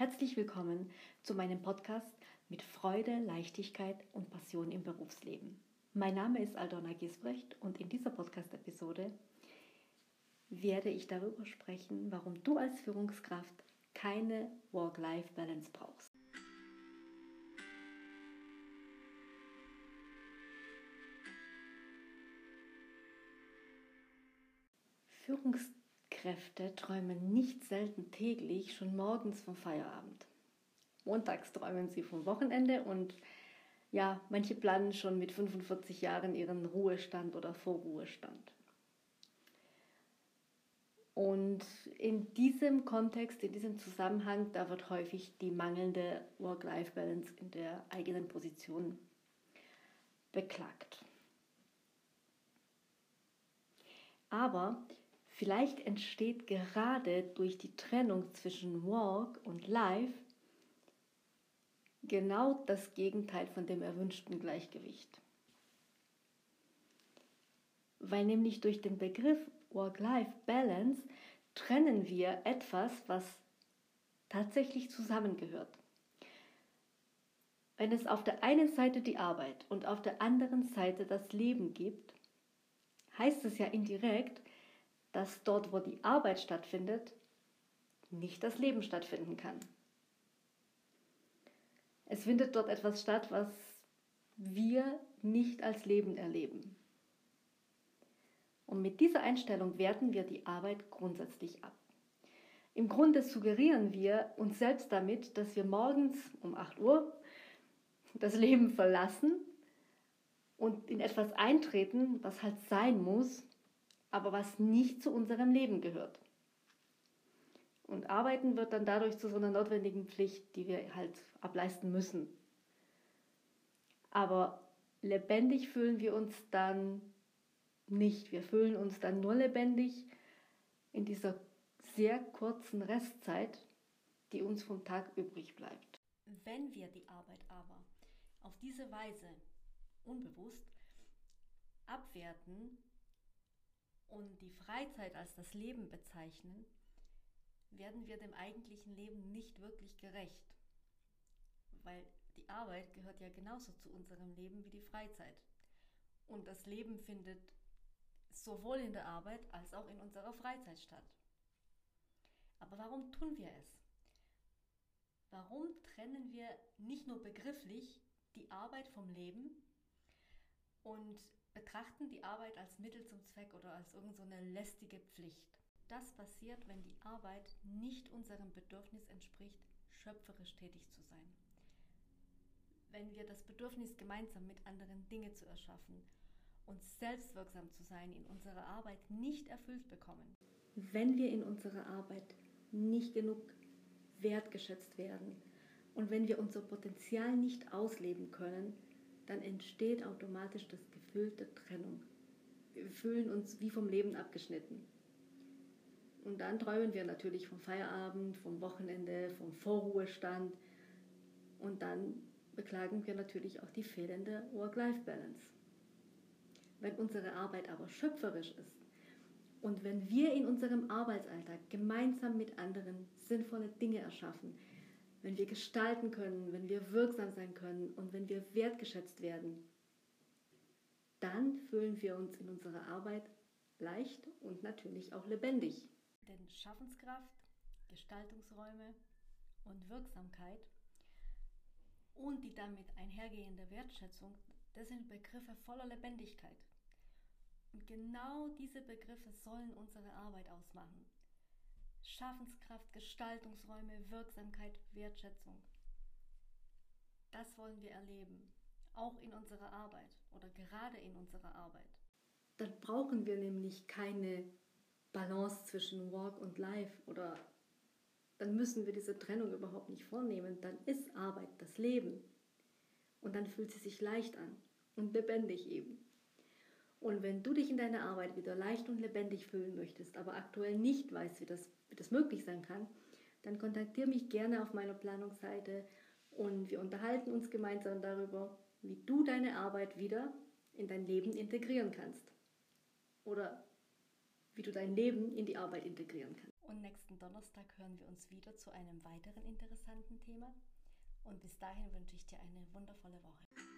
Herzlich willkommen zu meinem Podcast mit Freude, Leichtigkeit und Passion im Berufsleben. Mein Name ist Aldona Gisbrecht und in dieser Podcast-Episode werde ich darüber sprechen, warum du als Führungskraft keine Work-Life-Balance brauchst. Führungskräfte träumen nicht selten täglich schon morgens vom Feierabend. Montags träumen sie vom Wochenende und ja, manche planen schon mit 45 Jahren ihren Ruhestand oder Vorruhestand. Und in diesem Kontext, in diesem Zusammenhang, da wird häufig die mangelnde Work-Life-Balance in der eigenen Position beklagt. Aber vielleicht entsteht gerade durch die Trennung zwischen Work und Life genau das Gegenteil von dem erwünschten Gleichgewicht. Weil nämlich durch den Begriff Work-Life-Balance trennen wir etwas, was tatsächlich zusammengehört. Wenn es auf der einen Seite die Arbeit und auf der anderen Seite das Leben gibt, heißt es ja indirekt, dass dort, wo die Arbeit stattfindet, nicht das Leben stattfinden kann. Es findet dort etwas statt, was wir nicht als Leben erleben. Und mit dieser Einstellung werten wir die Arbeit grundsätzlich ab. Im Grunde suggerieren wir uns selbst damit, dass wir morgens um 8 Uhr das Leben verlassen und in etwas eintreten, was halt sein muss, aber was nicht zu unserem Leben gehört. Und Arbeiten wird dann dadurch zu so einer notwendigen Pflicht, die wir halt ableisten müssen. Aber lebendig fühlen wir uns dann nicht. Wir fühlen uns dann nur lebendig in dieser sehr kurzen Restzeit, die uns vom Tag übrig bleibt. Wenn wir die Arbeit aber auf diese Weise unbewusst abwerten und die Freizeit als das Leben bezeichnen, werden wir dem eigentlichen Leben nicht wirklich gerecht. Weil die Arbeit gehört ja genauso zu unserem Leben wie die Freizeit. Und das Leben findet sowohl in der Arbeit als auch in unserer Freizeit statt. Aber warum tun wir es? Warum trennen wir nicht nur begrifflich die Arbeit vom Leben und betrachten die Arbeit als Mittel zum Zweck oder als irgendeine so lästige Pflicht? Das passiert, wenn die Arbeit nicht unserem Bedürfnis entspricht, schöpferisch tätig zu sein. Wenn wir das Bedürfnis gemeinsam mit anderen Dinge zu erschaffen und selbstwirksam zu sein in unserer Arbeit nicht erfüllt bekommen. Wenn wir in unserer Arbeit nicht genug wertgeschätzt werden und wenn wir unser Potenzial nicht ausleben können, dann entsteht automatisch das Gefühl der Trennung. Wir fühlen uns wie vom Leben abgeschnitten. Und dann träumen wir natürlich vom Feierabend, vom Wochenende, vom Vorruhestand. Und dann beklagen wir natürlich auch die fehlende Work-Life-Balance. Wenn unsere Arbeit aber schöpferisch ist und wenn wir in unserem Arbeitsalltag gemeinsam mit anderen sinnvolle Dinge erschaffen, wenn wir gestalten können, wenn wir wirksam sein können und wenn wir wertgeschätzt werden, dann fühlen wir uns in unserer Arbeit leicht und natürlich auch lebendig. Denn Schaffenskraft, Gestaltungsräume und Wirksamkeit und die damit einhergehende Wertschätzung, das sind Begriffe voller Lebendigkeit. Und genau diese Begriffe sollen unsere Arbeit ausmachen. Schaffenskraft, Gestaltungsräume, Wirksamkeit, Wertschätzung. Das wollen wir erleben, auch in unserer Arbeit oder gerade in unserer Arbeit. Dann brauchen wir nämlich keine Balance zwischen Work und Life oder dann müssen wir diese Trennung überhaupt nicht vornehmen. Dann ist Arbeit das Leben. Und dann fühlt sie sich leicht an und lebendig eben. Und wenn du dich in deiner Arbeit wieder leicht und lebendig fühlen möchtest, aber aktuell nicht weißt, wie das, das möglich sein kann, dann kontaktiere mich gerne auf meiner Planungsseite und wir unterhalten uns gemeinsam darüber, wie du deine Arbeit wieder in dein Leben integrieren kannst. Oder wie du dein Leben in die Arbeit integrieren kannst. Und nächsten Donnerstag hören wir uns wieder zu einem weiteren interessanten Thema. Und bis dahin wünsche ich dir eine wundervolle Woche.